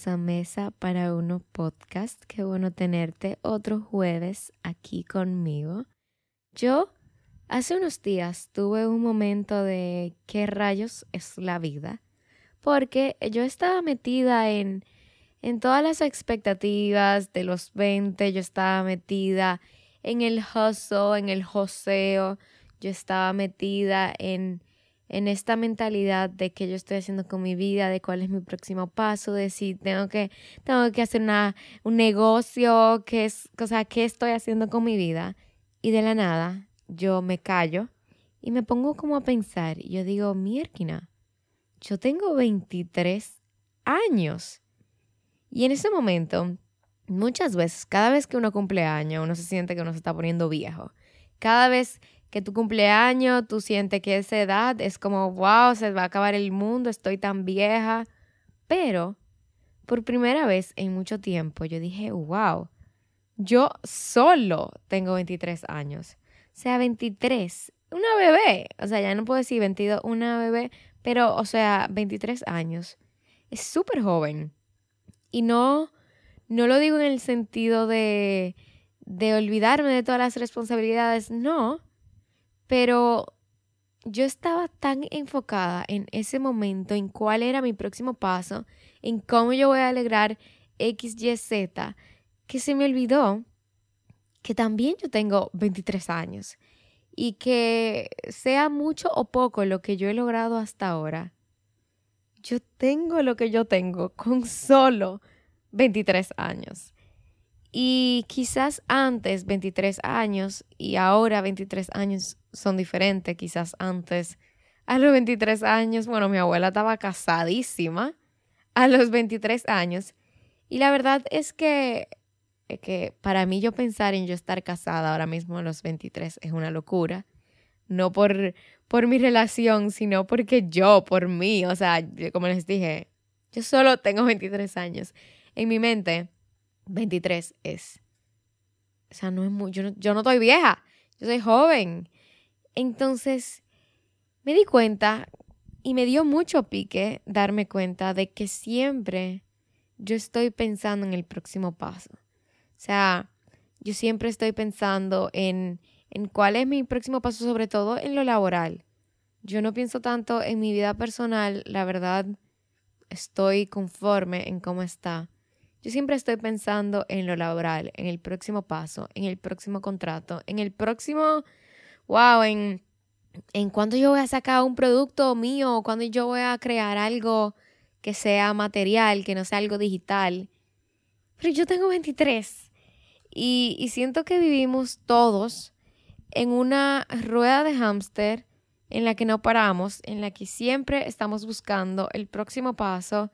bienvenidos a Mesa para Uno Podcast. Qué bueno tenerte otro jueves aquí conmigo. Yo hace unos días tuve un momento de qué rayos es la vida, porque yo estaba metida en, en todas las expectativas de los 20, yo estaba metida en el hustle, en el joseo, yo estaba metida en en esta mentalidad de que yo estoy haciendo con mi vida, de cuál es mi próximo paso, de si tengo que, tengo que hacer una, un negocio, qué es, o sea, qué estoy haciendo con mi vida. Y de la nada, yo me callo y me pongo como a pensar. Y yo digo, mierquina, yo tengo 23 años. Y en ese momento, muchas veces, cada vez que uno cumple años, uno se siente que uno se está poniendo viejo. Cada vez que tu cumpleaños, tú sientes que esa edad es como, wow, se va a acabar el mundo, estoy tan vieja. Pero, por primera vez en mucho tiempo, yo dije, wow, yo solo tengo 23 años. O sea, 23, una bebé. O sea, ya no puedo decir 22, una bebé, pero, o sea, 23 años. Es súper joven. Y no, no lo digo en el sentido de, de olvidarme de todas las responsabilidades, no pero yo estaba tan enfocada en ese momento, en cuál era mi próximo paso, en cómo yo voy a alegrar X, Y, Z, que se me olvidó que también yo tengo 23 años y que sea mucho o poco lo que yo he logrado hasta ahora, yo tengo lo que yo tengo con solo 23 años. Y quizás antes 23 años y ahora 23 años son diferentes. Quizás antes a los 23 años, bueno, mi abuela estaba casadísima a los 23 años. Y la verdad es que, que para mí yo pensar en yo estar casada ahora mismo a los 23 es una locura. No por, por mi relación, sino porque yo, por mí, o sea, como les dije, yo solo tengo 23 años. En mi mente, 23 es. O sea, no es muy. No, yo no estoy vieja, yo soy joven. Entonces, me di cuenta y me dio mucho pique darme cuenta de que siempre yo estoy pensando en el próximo paso. O sea, yo siempre estoy pensando en, en cuál es mi próximo paso, sobre todo en lo laboral. Yo no pienso tanto en mi vida personal, la verdad, estoy conforme en cómo está. Yo siempre estoy pensando en lo laboral, en el próximo paso, en el próximo contrato, en el próximo, wow, en, en cuándo yo voy a sacar un producto mío, cuándo yo voy a crear algo que sea material, que no sea algo digital. Pero yo tengo 23 y, y siento que vivimos todos en una rueda de hámster en la que no paramos, en la que siempre estamos buscando el próximo paso,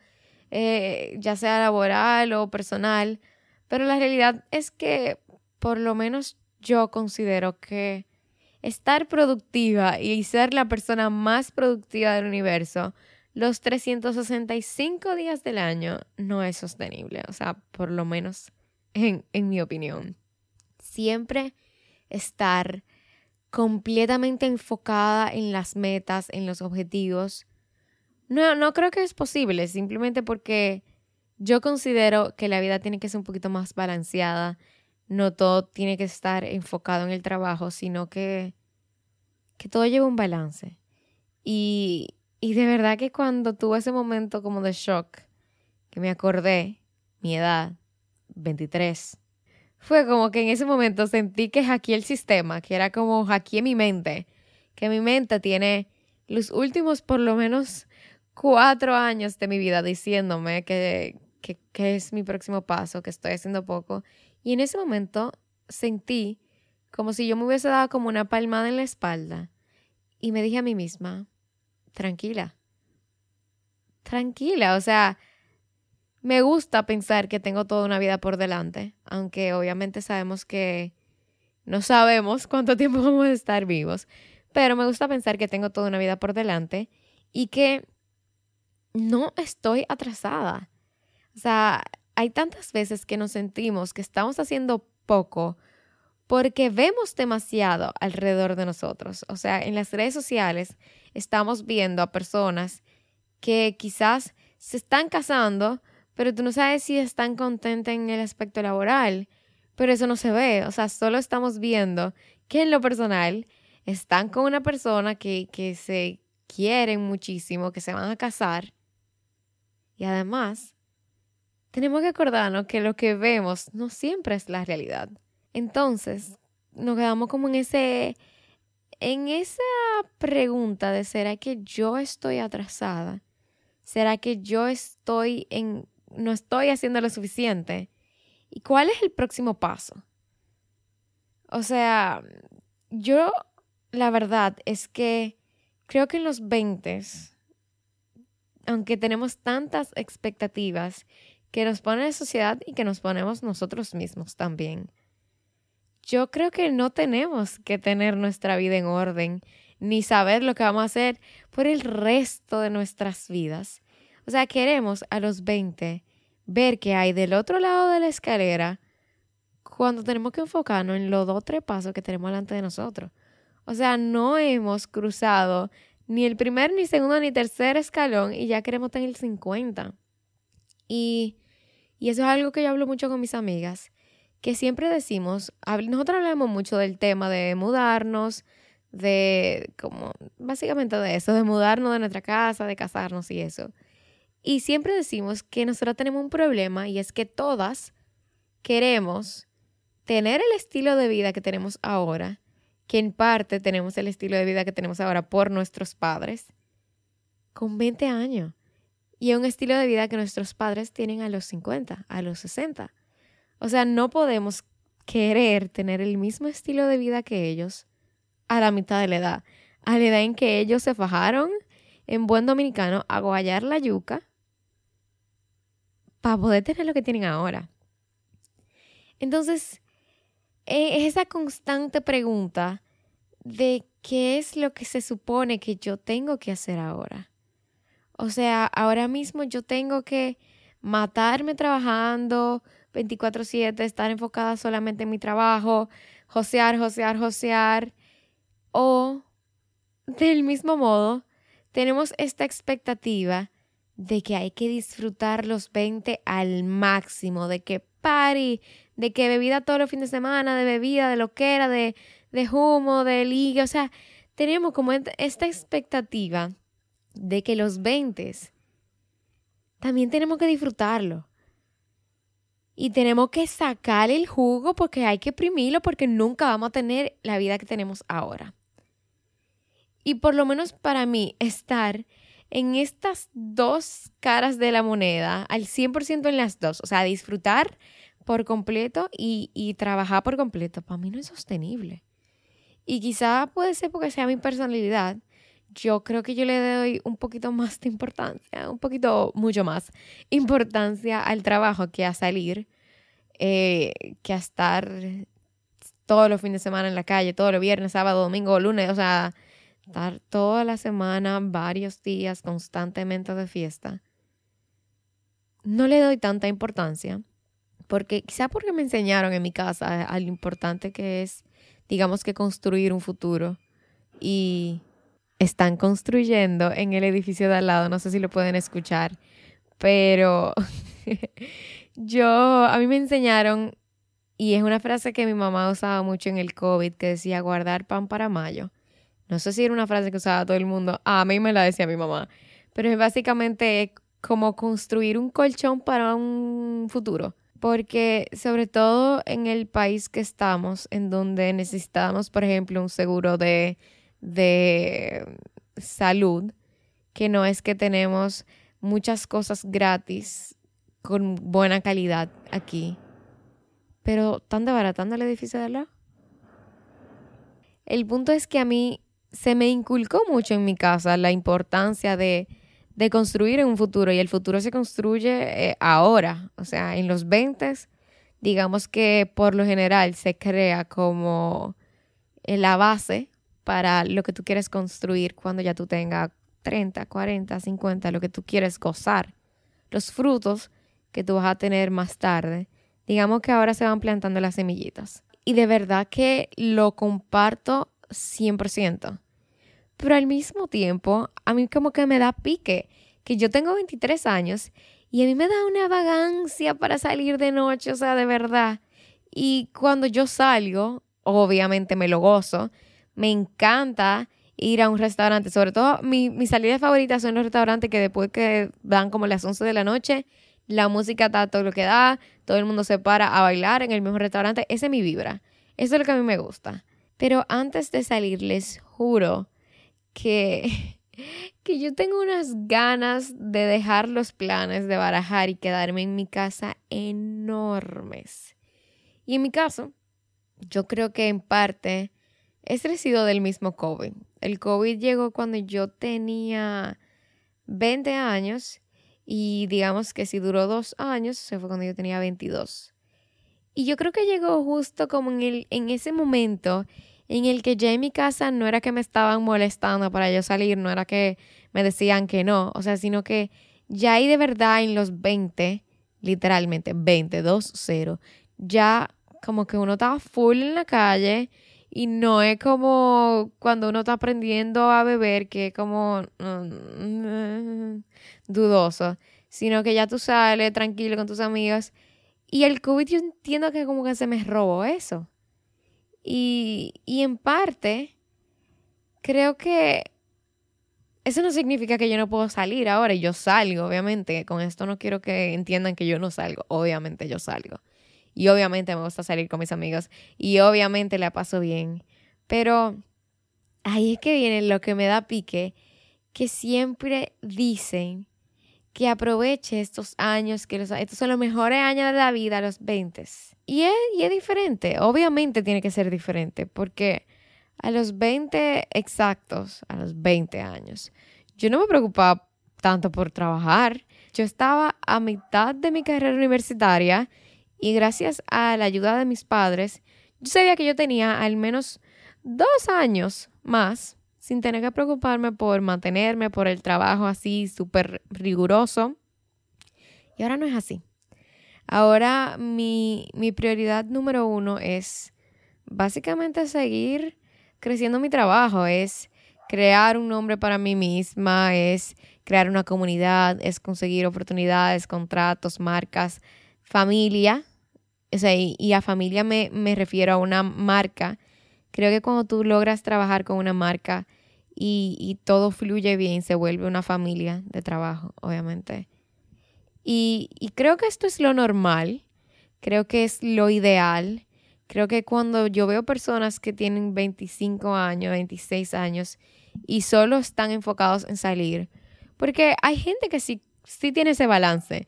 eh, ya sea laboral o personal, pero la realidad es que por lo menos yo considero que estar productiva y ser la persona más productiva del universo los 365 días del año no es sostenible, o sea, por lo menos en, en mi opinión. Siempre estar completamente enfocada en las metas, en los objetivos, no, no creo que es posible, simplemente porque yo considero que la vida tiene que ser un poquito más balanceada. No todo tiene que estar enfocado en el trabajo, sino que, que todo lleva un balance. Y, y de verdad que cuando tuve ese momento como de shock, que me acordé, mi edad, 23, fue como que en ese momento sentí que hackeé el sistema, que era como hackeé mi mente, que mi mente tiene los últimos por lo menos cuatro años de mi vida diciéndome que, que, es mi próximo paso, que estoy haciendo poco. Y en ese momento sentí como si yo me hubiese dado como una palmada en la espalda. Y me dije a mí misma, tranquila, tranquila, o sea, me gusta pensar que tengo toda una vida por delante, aunque obviamente sabemos que no sabemos cuánto tiempo vamos a estar vivos, pero me gusta pensar que tengo toda una vida por delante y que no estoy atrasada. O sea, hay tantas veces que nos sentimos que estamos haciendo poco porque vemos demasiado alrededor de nosotros. O sea, en las redes sociales estamos viendo a personas que quizás se están casando, pero tú no sabes si están contentas en el aspecto laboral, pero eso no se ve, o sea, solo estamos viendo que en lo personal están con una persona que, que se quieren muchísimo, que se van a casar, y además tenemos que acordarnos que lo que vemos no siempre es la realidad. Entonces, nos quedamos como en ese en esa pregunta de ¿será que yo estoy atrasada? ¿Será que yo estoy en no estoy haciendo lo suficiente? ¿Y cuál es el próximo paso? O sea, yo la verdad es que creo que en los 20 aunque tenemos tantas expectativas que nos pone la sociedad y que nos ponemos nosotros mismos también yo creo que no tenemos que tener nuestra vida en orden ni saber lo que vamos a hacer por el resto de nuestras vidas. O sea, queremos a los 20 ver qué hay del otro lado de la escalera cuando tenemos que enfocarnos en los dos o tres pasos que tenemos delante de nosotros. O sea, no hemos cruzado ni el primer, ni segundo, ni tercer escalón y ya queremos tener el 50. Y, y eso es algo que yo hablo mucho con mis amigas que siempre decimos, nosotros hablamos mucho del tema de mudarnos, de como básicamente de eso, de mudarnos de nuestra casa, de casarnos y eso. Y siempre decimos que nosotros tenemos un problema y es que todas queremos tener el estilo de vida que tenemos ahora, que en parte tenemos el estilo de vida que tenemos ahora por nuestros padres, con 20 años. Y un estilo de vida que nuestros padres tienen a los 50, a los 60. O sea, no podemos querer tener el mismo estilo de vida que ellos a la mitad de la edad. A la edad en que ellos se fajaron en buen dominicano a guayar la yuca para poder tener lo que tienen ahora. Entonces, e, es esa constante pregunta de qué es lo que se supone que yo tengo que hacer ahora. O sea, ahora mismo yo tengo que matarme trabajando, 24/7, estar enfocada solamente en mi trabajo, josear, josear, josear. O del mismo modo, tenemos esta expectativa de que hay que disfrutar los 20 al máximo, de que party, de que bebida todos los fines de semana, de bebida, de lo que era, de, de humo, de liga, o sea, tenemos como esta expectativa de que los 20 también tenemos que disfrutarlo y tenemos que sacar el jugo porque hay que exprimirlo porque nunca vamos a tener la vida que tenemos ahora. Y por lo menos para mí, estar en estas dos caras de la moneda, al 100% en las dos, o sea, disfrutar por completo y, y trabajar por completo, para mí no es sostenible. Y quizá puede ser porque sea mi personalidad, yo creo que yo le doy un poquito más de importancia, un poquito, mucho más importancia al trabajo que a salir, eh, que a estar todos los fines de semana en la calle, todos los viernes, sábado, domingo, lunes, o sea, estar toda la semana, varios días constantemente de fiesta. No le doy tanta importancia, porque quizá porque me enseñaron en mi casa a lo importante que es, digamos que construir un futuro y están construyendo en el edificio de al lado, no sé si lo pueden escuchar, pero yo, a mí me enseñaron, y es una frase que mi mamá usaba mucho en el COVID, que decía guardar pan para mayo. No sé si era una frase que usaba todo el mundo, a mí me la decía mi mamá, pero es básicamente como construir un colchón para un futuro. Porque sobre todo en el país que estamos, en donde necesitamos, por ejemplo, un seguro de de salud, que no es que tenemos muchas cosas gratis con buena calidad aquí, pero tan desbaratando el edificio de lado. El punto es que a mí se me inculcó mucho en mi casa la importancia de, de construir en un futuro y el futuro se construye eh, ahora, o sea, en los 20, digamos que por lo general se crea como la base para lo que tú quieres construir cuando ya tú tengas 30, 40, 50, lo que tú quieres gozar. Los frutos que tú vas a tener más tarde, digamos que ahora se van plantando las semillitas. Y de verdad que lo comparto 100%. Pero al mismo tiempo, a mí como que me da pique que yo tengo 23 años Y a mí me da una vagancia para salir de noche, o sea, de verdad. Y cuando yo salgo, obviamente me lo gozo. Me encanta ir a un restaurante. Sobre todo, mi, mi salida favorita son los restaurantes que después que dan como las 11 de la noche, la música está todo lo que da, todo el mundo se para a bailar en el mismo restaurante. Esa es mi vibra. Eso es lo que a mí me gusta. Pero antes de salir, les juro que, que yo tengo unas ganas de dejar los planes de barajar y quedarme en mi casa enormes. Y en mi caso, yo creo que en parte es residuo del mismo COVID. El COVID llegó cuando yo tenía 20 años y digamos que si duró dos años, se fue cuando yo tenía 22. Y yo creo que llegó justo como en, el, en ese momento en el que ya en mi casa no era que me estaban molestando para yo salir, no era que me decían que no, o sea, sino que ya ahí de verdad en los 20, literalmente 20, 2, 0, ya como que uno estaba full en la calle y no es como cuando uno está aprendiendo a beber, que es como mm, dudoso, sino que ya tú sales tranquilo con tus amigos. Y el COVID yo entiendo que como que se me robó eso. Y, y en parte, creo que eso no significa que yo no puedo salir ahora. Yo salgo, obviamente. Con esto no quiero que entiendan que yo no salgo. Obviamente yo salgo. Y obviamente me gusta salir con mis amigos. Y obviamente la paso bien. Pero ahí es que viene lo que me da pique. Que siempre dicen que aproveche estos años, que estos son los mejores años de la vida, los 20. Y es, y es diferente, obviamente tiene que ser diferente, porque a los 20 exactos, a los 20 años, yo no me preocupaba tanto por trabajar. Yo estaba a mitad de mi carrera universitaria y gracias a la ayuda de mis padres, yo sabía que yo tenía al menos dos años más sin tener que preocuparme por mantenerme, por el trabajo así súper riguroso. Y ahora no es así. Ahora mi, mi prioridad número uno es básicamente seguir creciendo mi trabajo, es crear un nombre para mí misma, es crear una comunidad, es conseguir oportunidades, contratos, marcas, familia. O sea, y, y, a familia me, me refiero a una marca. Creo que cuando tú logras trabajar con una marca, y, todo fluye bien, se vuelve una familia de trabajo, obviamente. Y, y creo que esto es lo normal, creo que es lo ideal. Creo que cuando yo veo personas que tienen 25 años, 26 años y solo están enfocados en salir, porque hay gente que sí, sí tiene ese balance.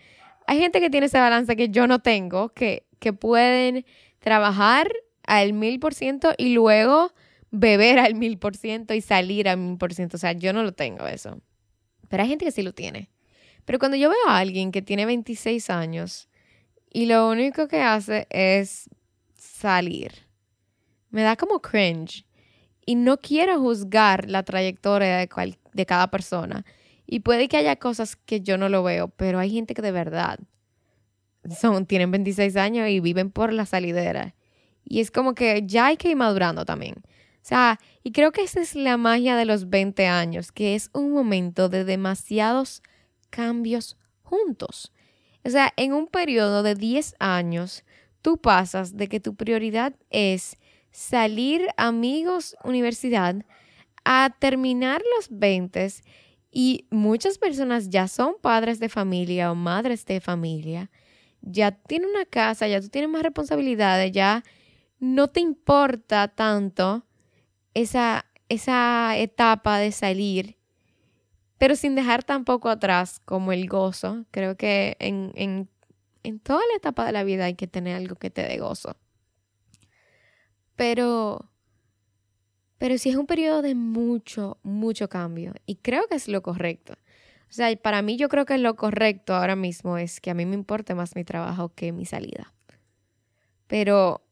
Hay gente que tiene ese balance que yo no tengo, que, que pueden trabajar al mil por ciento y luego beber al mil por ciento y salir al mil por ciento. O sea, yo no lo tengo eso. Pero hay gente que sí lo tiene. Pero cuando yo veo a alguien que tiene 26 años y lo único que hace es salir, me da como cringe. Y no quiero juzgar la trayectoria de, de cada persona. Y puede que haya cosas que yo no lo veo, pero hay gente que de verdad son, tienen 26 años y viven por la salidera. Y es como que ya hay que ir madurando también. O sea, y creo que esa es la magia de los 20 años, que es un momento de demasiados cambios juntos. O sea, en un periodo de 10 años, tú pasas de que tu prioridad es salir amigos universidad a terminar los 20 y muchas personas ya son padres de familia o madres de familia, ya tienen una casa, ya tú tienes más responsabilidades, ya no te importa tanto esa, esa etapa de salir, pero sin dejar tampoco atrás como el gozo. Creo que en, en, en toda la etapa de la vida hay que tener algo que te dé gozo. Pero, pero sí es un periodo de mucho, mucho cambio y creo que es lo correcto. O sea, para mí yo creo que lo correcto ahora mismo es que a mí me importe más mi trabajo que mi salida. Pero,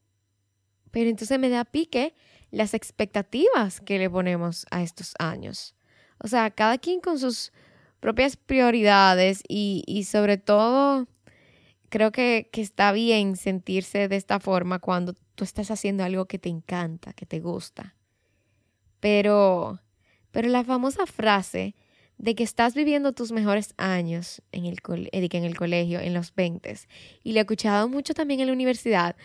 pero entonces me da pique las expectativas que le ponemos a estos años. O sea, cada quien con sus propias prioridades y, y sobre todo creo que, que, está bien sentirse de esta forma cuando tú estás haciendo algo que te encanta, que te gusta. Pero, pero la famosa frase de que estás viviendo tus mejores años en el, en el colegio, en los 20 y lo he escuchado mucho también en la universidad.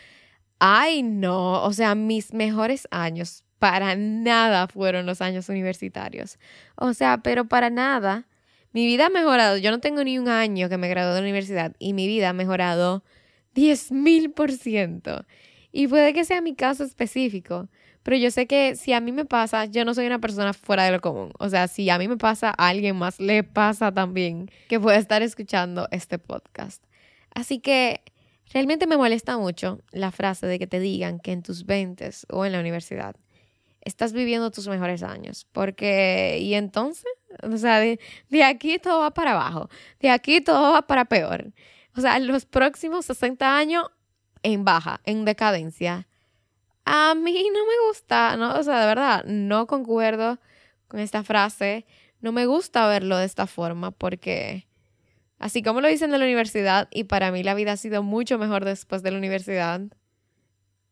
Ay, no, o sea, mis mejores años para nada fueron los años universitarios. O sea, pero para nada. Mi vida ha mejorado. Yo no tengo ni un año que me gradué de la universidad y mi vida ha mejorado 10 mil por ciento. Y puede que sea mi caso específico, pero yo sé que si a mí me pasa, yo no soy una persona fuera de lo común. O sea, si a mí me pasa, a alguien más le pasa también que puede estar escuchando este podcast. Así que realmente me molesta mucho la frase de que te digan que en tus 20 o en la universidad estás viviendo tus mejores años. Porque, y entonces, o sea, de, de aquí todo va para abajo, de aquí todo va para peor. O sea, los próximos 60 años en baja, en decadencia. A mí no me gusta, ¿no? O sea, de verdad, no concuerdo con esta frase. No me gusta verlo de esta forma porque, así como lo dicen de la universidad, y para mí la vida ha sido mucho mejor después de la universidad,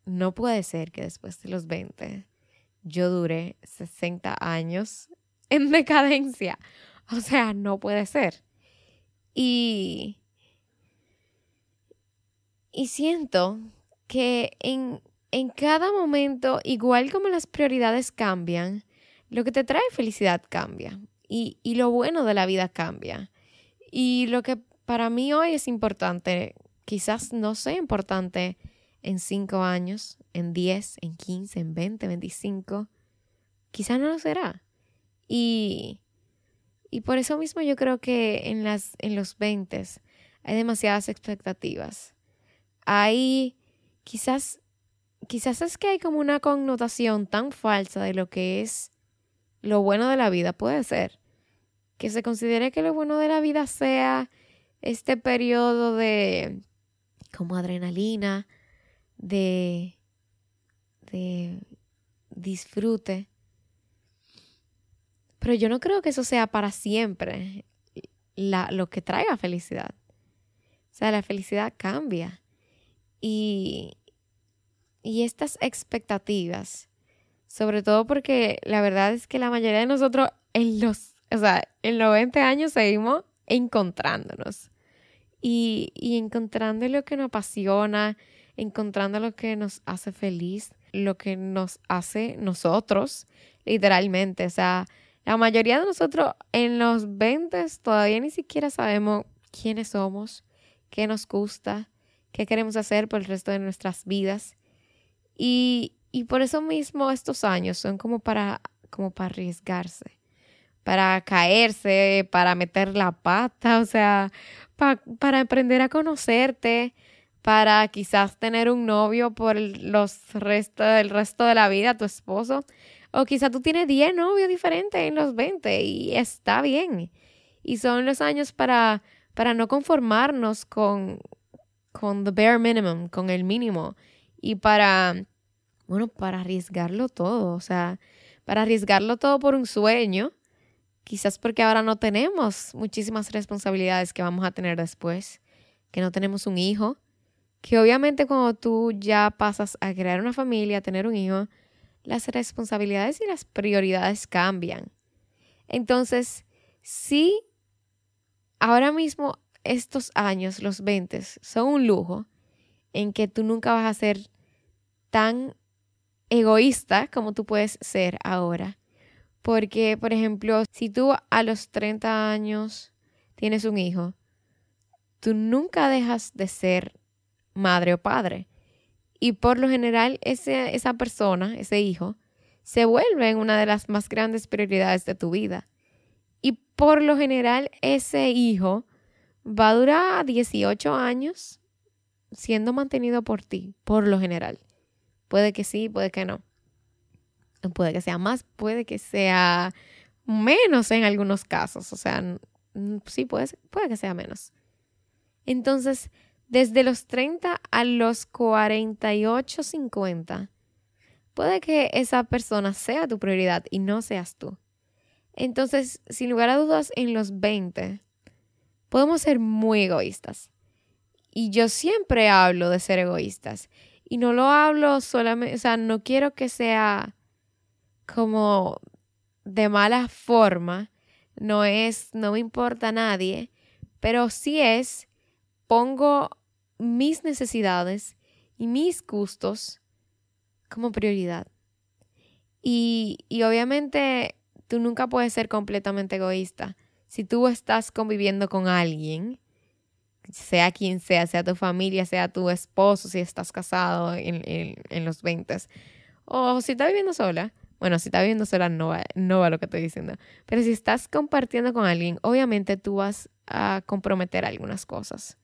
no puede ser que después de los 20 yo dure 60 años en decadencia. O sea, no puede ser. Y, y siento que en, en cada momento, igual como las prioridades cambian, lo que te trae felicidad cambia y, y lo bueno de la vida cambia. Y lo que para mí hoy es importante, quizás no sea importante en 5 años, en 10, en 15, en 20, 25, quizás no lo será. Y, y por eso mismo yo creo que en, las, en los 20 hay demasiadas expectativas. Hay quizás, quizás es que hay como una connotación tan falsa de lo que es lo bueno de la vida, puede ser. Que se considere que lo bueno de la vida sea este periodo de como adrenalina, de, de disfrute. Pero yo no creo que eso sea para siempre la, lo que traiga felicidad. O sea, la felicidad cambia. Y, y estas expectativas, sobre todo porque la verdad es que la mayoría de nosotros en los, o sea, en los 20 años seguimos encontrándonos y, y encontrando lo que nos apasiona, encontrando lo que nos hace feliz, lo que nos hace nosotros, literalmente. O sea, la mayoría de nosotros en los 20 todavía ni siquiera sabemos quiénes somos, qué nos gusta, qué queremos hacer por el resto de nuestras vidas. Y, y por eso mismo estos años son como para, como para arriesgarse, para caerse, para meter la pata, o sea, para aprender a conocerte, para quizás tener un novio por los resto, el resto de la vida, tu esposo. O quizás tú tienes 10 novios diferentes en los 20 y está bien. Y son los años para, para no conformarnos con, con the bare minimum, con el mínimo. Y para, bueno, para arriesgarlo todo. O sea, para arriesgarlo todo por un sueño. Quizás porque ahora no tenemos muchísimas responsabilidades que vamos a tener después. Que no tenemos un hijo que obviamente cuando tú ya pasas a crear una familia, a tener un hijo, las responsabilidades y las prioridades cambian. Entonces, sí, ahora mismo estos años, los 20, son un lujo en que tú nunca vas a ser tan egoísta como tú puedes ser ahora. Porque, por ejemplo, si tú a los 30 años tienes un hijo, tú nunca dejas de ser madre o padre. Y por lo general ese, esa persona, ese hijo, se vuelve en una de las más grandes prioridades de tu vida. Y por lo general ese hijo va a durar 18 años siendo mantenido por ti, por lo general. Puede que sí, puede que no. Puede que sea más, puede que sea menos en algunos casos. O sea, sí, puede, puede que sea menos. Entonces, desde los 30 a los 48, 50, puede que esa persona sea tu prioridad y no seas tú. Entonces, sin lugar a dudas, en los 20 podemos ser muy egoístas. Y yo siempre hablo de ser egoístas. Y no lo hablo solamente, o sea, no quiero que sea como de mala forma. no es, no me importa a nadie, pero sí es, pongo mis necesidades y mis gustos como prioridad. Y, y obviamente tú nunca puedes ser completamente egoísta. Si tú estás conviviendo con alguien, sea quien sea, sea tu familia, sea tu esposo, si estás casado en, en, los 20, o si estás viviendo sola, bueno, si estás viviendo sola no va, no va lo que estoy diciendo, pero si estás compartiendo con alguien, obviamente tú vas a comprometer algunas cosas,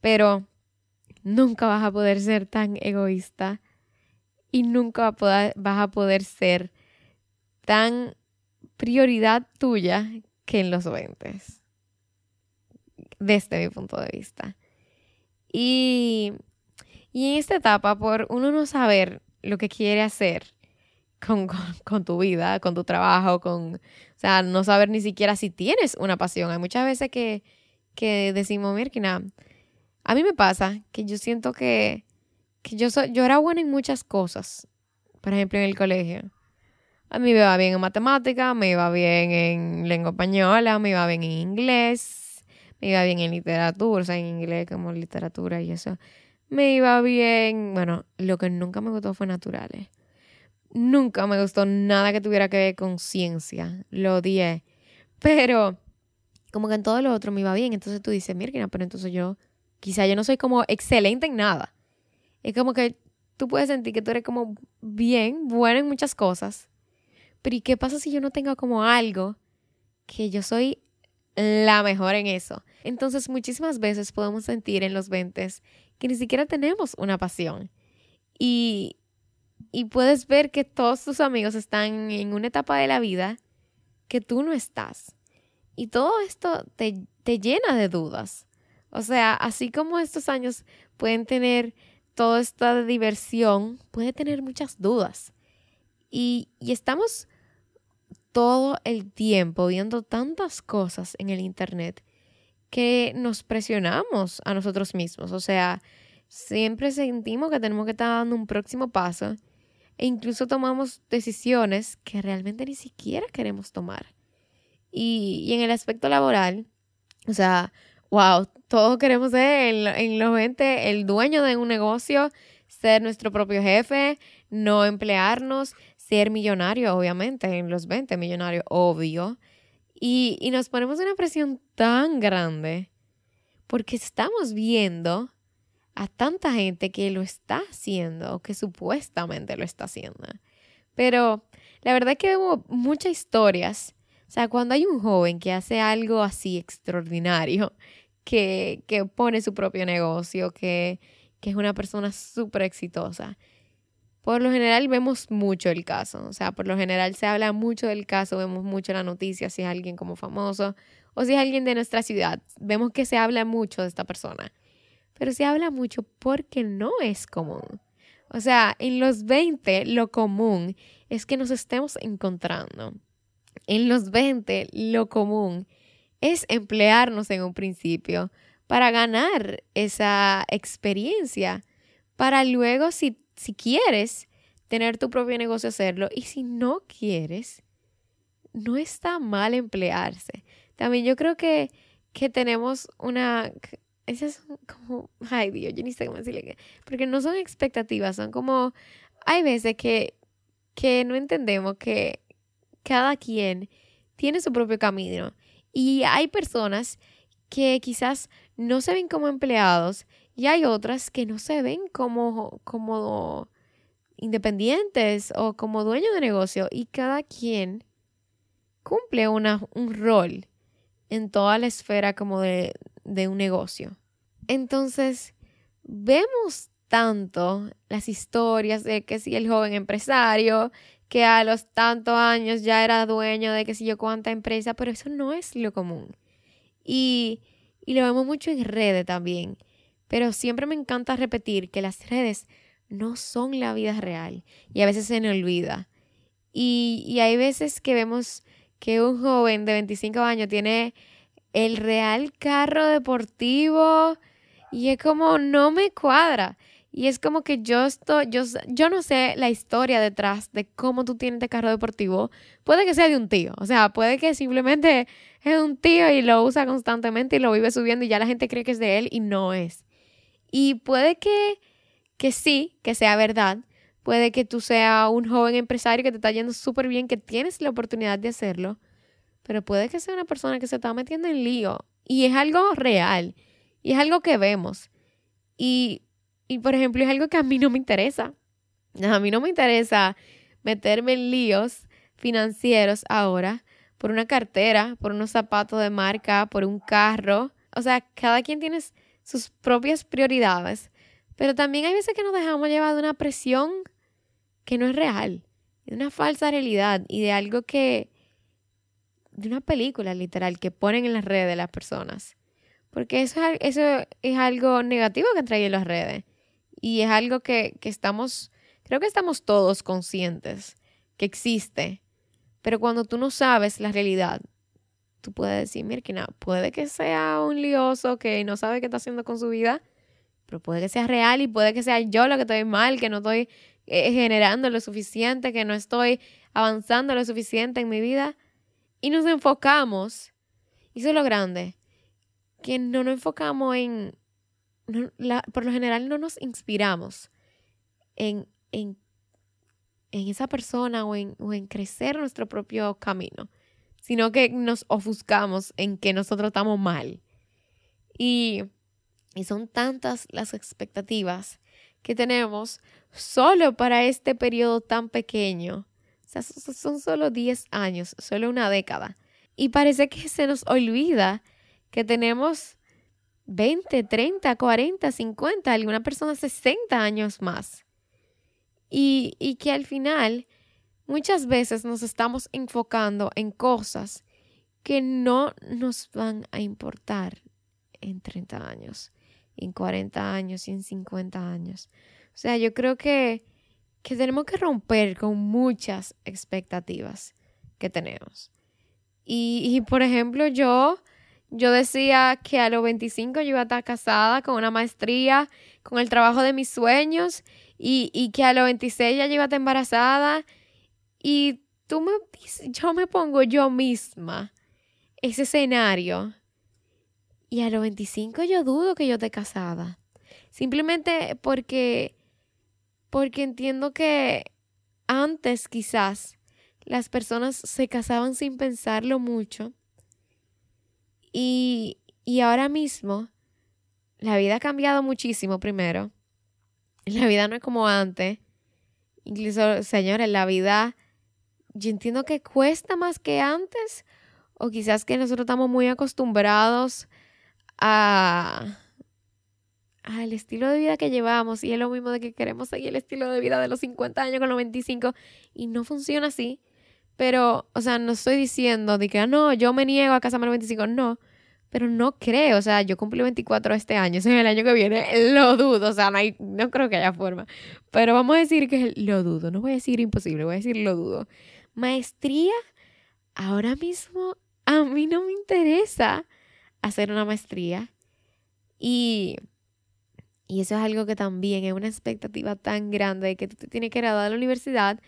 pero nunca vas a poder ser tan egoísta y nunca vas a poder ser tan prioridad tuya que en los 20 desde mi punto de vista. Y, y en esta etapa, por uno no saber lo que quiere hacer con, con, tu vida, con tu trabajo, con, o sea, no saber ni siquiera si tienes una pasión. Hay muchas veces que, que decimos, mira, a mí me pasa que yo siento que, que yo, soy, yo era buena en muchas cosas. Por ejemplo, en el colegio. A mí me iba bien en matemática, me iba bien en lengua española, me iba bien en inglés, me iba bien en literatura, o sea, en inglés como literatura y eso. Me iba bien, bueno, lo que nunca me gustó fue naturales. Nunca me gustó nada que tuviera que ver con ciencia, lo odié. Pero como que en todo lo otro me iba bien, entonces tú dices, mira, pero entonces yo, quizá yo no soy como excelente en nada. Es como que tú puedes sentir que tú eres como bien, bueno en muchas cosas. Pero ¿y qué pasa si yo no tengo como algo que yo soy la mejor en eso. Entonces muchísimas veces podemos sentir en los 20 que ni siquiera tenemos una pasión. Y, y puedes ver que todos tus amigos están en una etapa de la vida que tú no estás. Y todo esto te, te llena de dudas. O sea, así como estos años pueden tener toda esta diversión, puede tener muchas dudas. Y, y estamos todo el tiempo viendo tantas cosas en el Internet que nos presionamos a nosotros mismos. O sea, siempre sentimos que tenemos que estar dando un próximo paso e incluso tomamos decisiones que realmente ni siquiera queremos tomar. Y, en el aspecto laboral, o sea, wow, todos queremos ser en, en los 20 el dueño de un negocio, ser nuestro propio jefe, no emplearnos, ser millonario, obviamente, en los 20 millonarios, obvio. Y, y nos ponemos una presión tan grande porque estamos viendo a tanta gente que lo está haciendo que supuestamente lo está haciendo. Pero la verdad es que vemos muchas historias. O sea, cuando hay un joven que hace algo así extraordinario, que, que pone su propio negocio, que, que es una persona súper exitosa, por lo general vemos mucho el caso, o sea, por lo general se habla mucho del caso, vemos mucho la noticia si es alguien como famoso o si es alguien de nuestra ciudad, vemos que se habla mucho de esta persona, pero se habla mucho porque no es común. O sea, en los 20 lo común es que nos estemos encontrando. En los 20 lo común es emplearnos en un principio para ganar esa experiencia, para luego si si quieres tener tu propio negocio, hacerlo. Y si no quieres, no está mal emplearse. También yo creo que, que tenemos una... Esas son como... Ay, Dios, yo ni sé cómo decirle. Porque no son expectativas, son como... Hay veces que, que no entendemos que cada quien tiene su propio camino. Y hay personas que quizás no se ven como empleados y hay otras que no se ven como, como independientes o como dueños de negocio y cada quien cumple una, un rol en toda la esfera como de, de un negocio. Entonces, vemos tanto las historias de que si el joven empresario, que a los tantos años ya era dueño de que si yo cuánta empresa, pero eso no es lo común. Y, y lo vemos mucho en redes también. Pero siempre me encanta repetir que las redes no son la vida real y a veces se me olvida. Y, y hay veces que vemos que un joven de 25 años tiene el real carro deportivo y es como no me cuadra. Y es como que yo estoy, yo, yo no sé la historia detrás de cómo tú tienes este carro deportivo. Puede que sea de un tío, o sea, puede que simplemente es un tío y lo usa constantemente y lo vive subiendo y ya la gente cree que es de él y no es. Y puede que, que sí, que sea verdad. Puede que tú seas un joven empresario que te está yendo súper bien, que tienes la oportunidad de hacerlo. Pero puede que sea una persona que se está metiendo en lío. Y es algo real. Y es algo que vemos. Y, y por ejemplo, es algo que a mí no me interesa. A mí no me interesa meterme en líos financieros ahora por una cartera, por unos zapatos de marca, por un carro. O sea, cada quien tiene sus propias prioridades. Pero también hay veces que nos dejamos llevar de una presión que no es real, de una falsa realidad y de algo que, de una película literal que ponen en las redes de las personas. Porque eso, eso es algo negativo que han traído las redes. Y es algo que, que estamos, creo que estamos todos conscientes que existe pero cuando tú no sabes la realidad, tú puedes decir, nada, puede que sea un lioso que no sabe qué está haciendo con su vida, pero puede que sea real y puede que sea yo lo que estoy mal, que no estoy eh, generando lo suficiente, que no estoy avanzando lo suficiente en mi vida. Y nos enfocamos, y eso es lo grande, que no nos enfocamos en, por lo general no nos inspiramos en, en en esa persona o en, o en crecer nuestro propio camino, sino que nos ofuscamos en que nosotros estamos mal. Y, y son tantas las expectativas que tenemos solo para este periodo tan pequeño. O sea, son solo 10 años, solo una década. Y parece que se nos olvida que tenemos 20, 30, 40, 50, alguna persona 60 años más. Y, que al final muchas veces nos estamos enfocando en cosas que no nos van a importar en 30 años, en 40 años y en 50 años. O sea, yo creo que, que tenemos que romper con muchas expectativas que tenemos. Y, y, por ejemplo, yo, yo decía que a los 25 yo iba a estar casada con una maestría, con el trabajo de mis sueños y, que a los 26 ya llevas embarazada y tú me yo me pongo yo misma ese escenario y a los 25 yo dudo que yo esté casada. Simplemente porque, porque entiendo que antes quizás las personas se casaban sin pensarlo mucho y, y ahora mismo la vida ha cambiado muchísimo primero la vida no es como antes. Incluso, señores, la vida, yo entiendo que cuesta más que antes, o quizás que nosotros estamos muy acostumbrados a al estilo de vida que llevamos y es lo mismo de que queremos seguir el estilo de vida de los 50 años con los 25 y no funciona así. Pero, o sea, no estoy diciendo de que, ah, no, yo me niego a casarme a los 25, no pero no creo, o sea, yo cumplo 24 este año, si es el año que viene, lo dudo, o sea, no, no creo que haya forma, pero vamos a decir que lo dudo, no voy a decir imposible, voy a decir lo dudo. Maestría, ahora mismo a mí no me interesa hacer una maestría y, y eso es algo que también es una expectativa tan grande de que tú te tienes que graduar de la universidad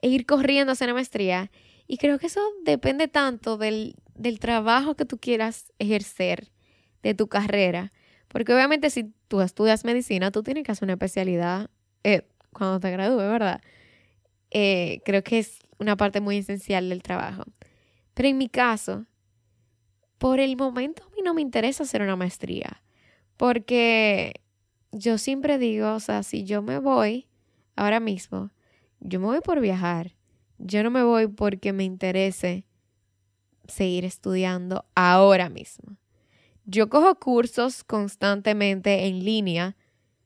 e ir corriendo a hacer una maestría y creo que eso depende tanto del, del trabajo que tú quieras ejercer, de tu carrera. Porque obviamente si tú estudias medicina, tú tienes que hacer una especialidad eh, cuando te gradúes, ¿verdad? Eh, creo que es una parte muy esencial del trabajo. Pero en mi caso, por el momento a mí no me interesa hacer una maestría. Porque yo siempre digo, o sea, si yo me voy ahora mismo, yo me voy por viajar. Yo no me voy porque me interese seguir estudiando ahora mismo. Yo cojo cursos constantemente en línea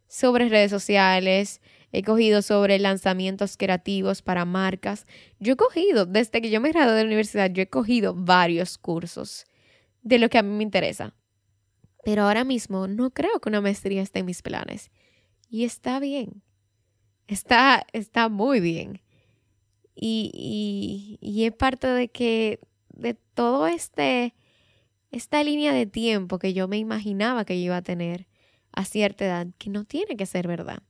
sobre redes sociales, he cogido sobre lanzamientos creativos para marcas. Yo he cogido, desde que yo me gradué de la universidad, yo he cogido varios cursos de lo que a mí me interesa. Pero ahora mismo no creo que una maestría esté en mis planes. Y está bien. Está, está muy bien. Y, y, y es parte de que de todo este esta línea de tiempo que yo me imaginaba que iba a tener a cierta edad, que no tiene que ser verdad.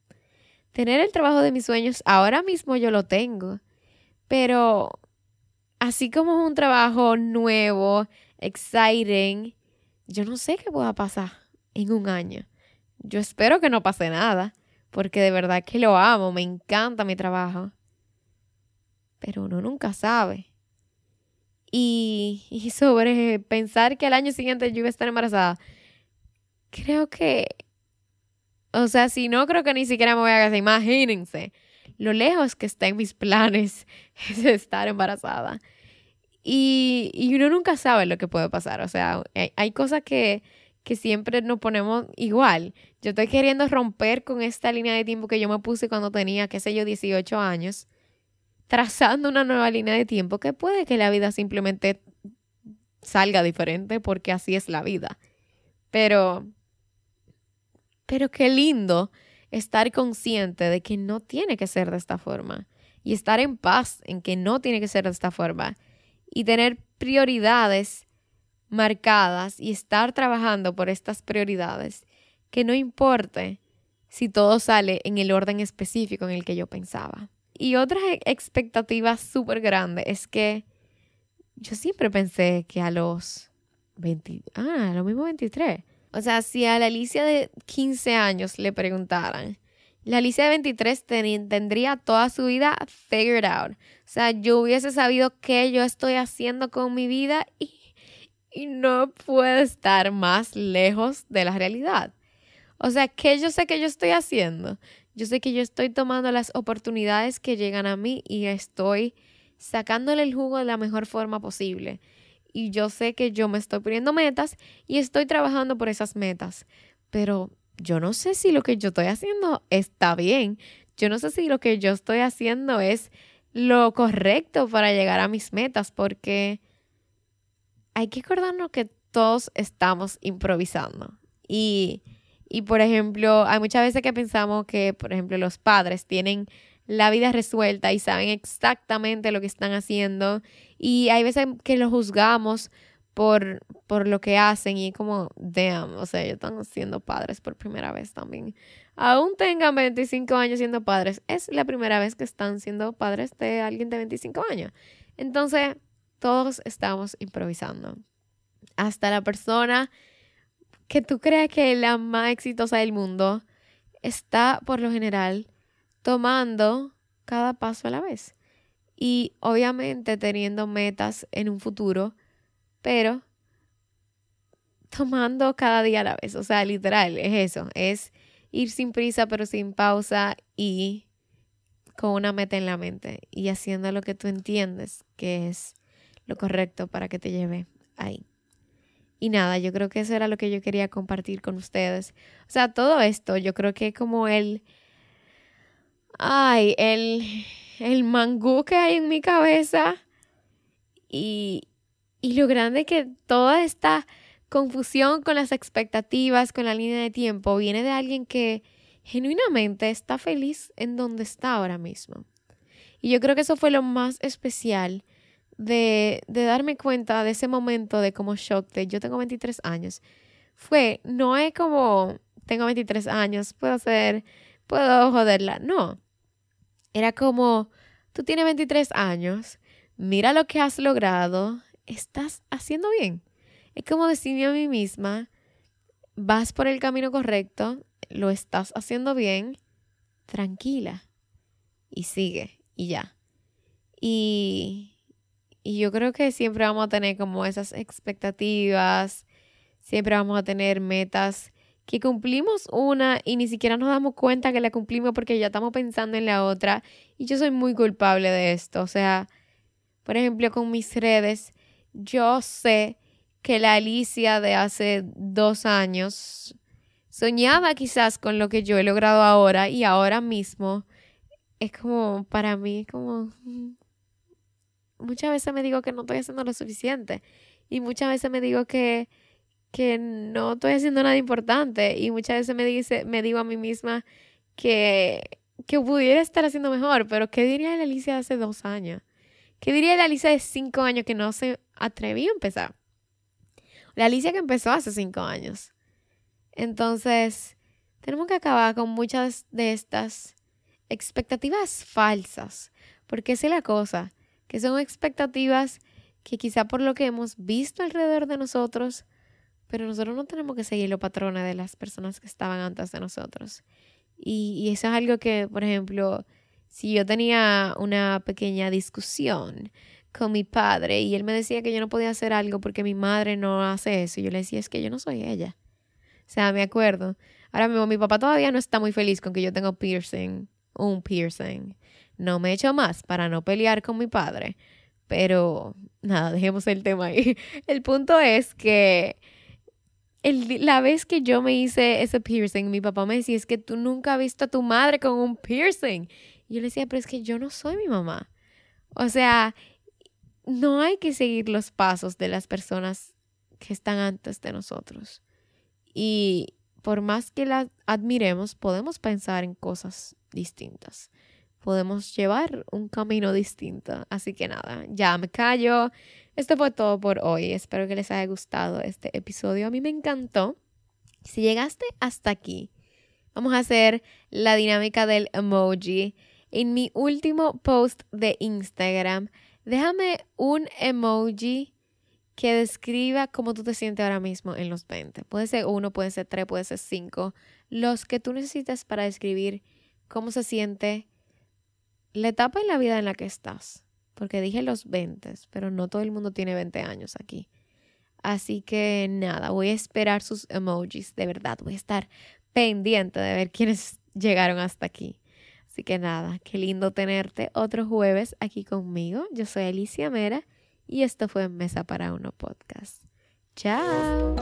Tener el trabajo de mis sueños, ahora mismo yo lo tengo, pero así como es un trabajo nuevo, exciting, yo no sé qué pueda pasar en un año. Yo espero que no pase nada, porque de verdad que lo amo, me encanta mi trabajo. Pero uno nunca sabe. Y, sobre pensar que al año siguiente yo iba a estar embarazada, creo que, o sea, si no, creo que ni siquiera me voy a casar. Imagínense lo lejos que está en mis planes es estar embarazada. Y, y uno nunca sabe lo que puede pasar. O sea, hay, hay cosas que, que siempre nos ponemos igual. Yo estoy queriendo romper con esta línea de tiempo que yo me puse cuando tenía, qué sé yo, 18 años, trazando una nueva línea de tiempo que puede que la vida simplemente salga diferente porque así es la vida. Pero, pero qué lindo estar consciente de que no tiene que ser de esta forma y estar en paz en que no tiene que ser de esta forma y tener prioridades marcadas y estar trabajando por estas prioridades, que no importe si todo sale en el orden específico en el que yo pensaba. Y otra e-, expectativa súper grande es que yo siempre pensé que a los 20, ah, a lo mismo 23. O sea, si a la Alicia de 15 años le preguntaran, la Alicia de 23 tendría toda su vida figured out. O sea, yo hubiese sabido qué yo estoy haciendo con mi vida y, y no puedo estar más lejos de la realidad. O sea, ¿qué yo sé que yo estoy haciendo? Yo sé que yo estoy tomando las oportunidades que llegan a mí y estoy sacándole el jugo de la mejor forma posible. Y yo sé que yo me estoy poniendo metas y estoy trabajando por esas metas. Pero yo no sé si lo que yo estoy haciendo está bien. Yo no sé si lo que yo estoy haciendo es lo correcto para llegar a mis metas porque hay que acordarnos que todos estamos improvisando. Y y por ejemplo, hay muchas veces que pensamos que, por ejemplo, los padres tienen la vida resuelta y saben exactamente lo que están haciendo. Y hay veces que los juzgamos por, por lo que hacen y como, damn, o sea, ellos están siendo padres por primera vez también. Aún tengan 25 años siendo padres, es la primera vez que están siendo padres de alguien de 25 años. Entonces, todos estamos improvisando. Hasta la persona que tú creas que la más exitosa del mundo está por lo general tomando cada paso a la vez. Y obviamente teniendo metas en un futuro, pero tomando cada día a la vez. O sea, literal, es eso. Es ir sin prisa pero sin pausa y con una meta en la mente y haciendo lo que tú entiendes que es lo correcto para que te lleve ahí. Y nada, yo creo que eso era lo que yo quería compartir con ustedes. O sea, todo esto, yo creo que como el... Ay, el, el mangú que hay en mi cabeza y, y lo grande que toda esta confusión con las expectativas, con la línea de tiempo, viene de alguien que genuinamente está feliz en donde está ahora mismo. Y yo creo que eso fue lo más especial de, de darme cuenta de ese momento de como shock de yo tengo 23 años, fue, no es como tengo 23 años, puedo hacer, puedo joderla, no. Era como, tú tienes 23 años, mira lo que has logrado, estás haciendo bien. Es como decirme a mí misma, vas por el camino correcto, lo estás haciendo bien, tranquila. Y sigue, y ya. Y, y yo creo que siempre vamos a tener como esas expectativas, siempre vamos a tener metas que cumplimos una y ni siquiera nos damos cuenta que la cumplimos porque ya estamos pensando en la otra. Y yo soy muy culpable de esto. O sea, por ejemplo, con mis redes, yo sé que la Alicia de hace dos años soñaba quizás con lo que yo he logrado ahora y ahora mismo es como, para mí, como, muchas veces me digo que no estoy haciendo lo suficiente y muchas veces me digo que, que no estoy haciendo nada importante y muchas veces me, dice, me digo a mí misma que, que pudiera estar haciendo mejor, pero ¿qué diría la Alicia de hace dos años? ¿Qué diría la Alicia de cinco años que no se atrevió a empezar? La Alicia que empezó hace cinco años. Entonces, tenemos que acabar con muchas de estas expectativas falsas, porque esa es la cosa, que son expectativas que quizá por lo que hemos visto alrededor de nosotros, pero nosotros no tenemos que seguir los patrones de las personas que estaban antes de nosotros. Y, eso es algo que, por ejemplo, si yo tenía una pequeña discusión con mi padre y él me decía que yo no podía hacer algo porque mi madre no hace eso, yo le decía, es que yo no soy ella. O sea, me acuerdo. Ahora mismo mi papá todavía no está muy feliz con que yo tenga piercing, un piercing. No me he hecho más para no pelear con mi padre. Pero nada, dejemos el tema ahí. El punto es que el, la vez que yo me hice ese piercing, mi papá me decía, es que tú nunca has visto a tu madre con un piercing. Y yo le decía, pero es que yo no soy mi mamá. O sea, no hay que seguir los pasos de las personas que están antes de nosotros. Y por más que las admiremos, podemos pensar en cosas distintas. Podemos llevar un camino distinto. Así que nada, ya me callo. Esto fue todo por hoy. Espero que les haya gustado este episodio. A mí me encantó. Si llegaste hasta aquí, vamos a hacer la dinámica del emoji. En mi último post de Instagram, déjame un emoji que describa cómo tú te sientes ahora mismo en los 20. Puede ser uno, puede ser tres, puede ser cinco. Los que tú necesitas para describir cómo se siente la etapa en la vida en la que estás. Porque dije los 20, pero no todo el mundo tiene 20 años aquí. Así que nada, voy a esperar sus emojis. De verdad, voy a estar pendiente de ver quiénes llegaron hasta aquí. Así que nada, qué lindo tenerte otro jueves aquí conmigo. Yo soy Alicia Mera y esto fue Mesa para Uno Podcast. Chao.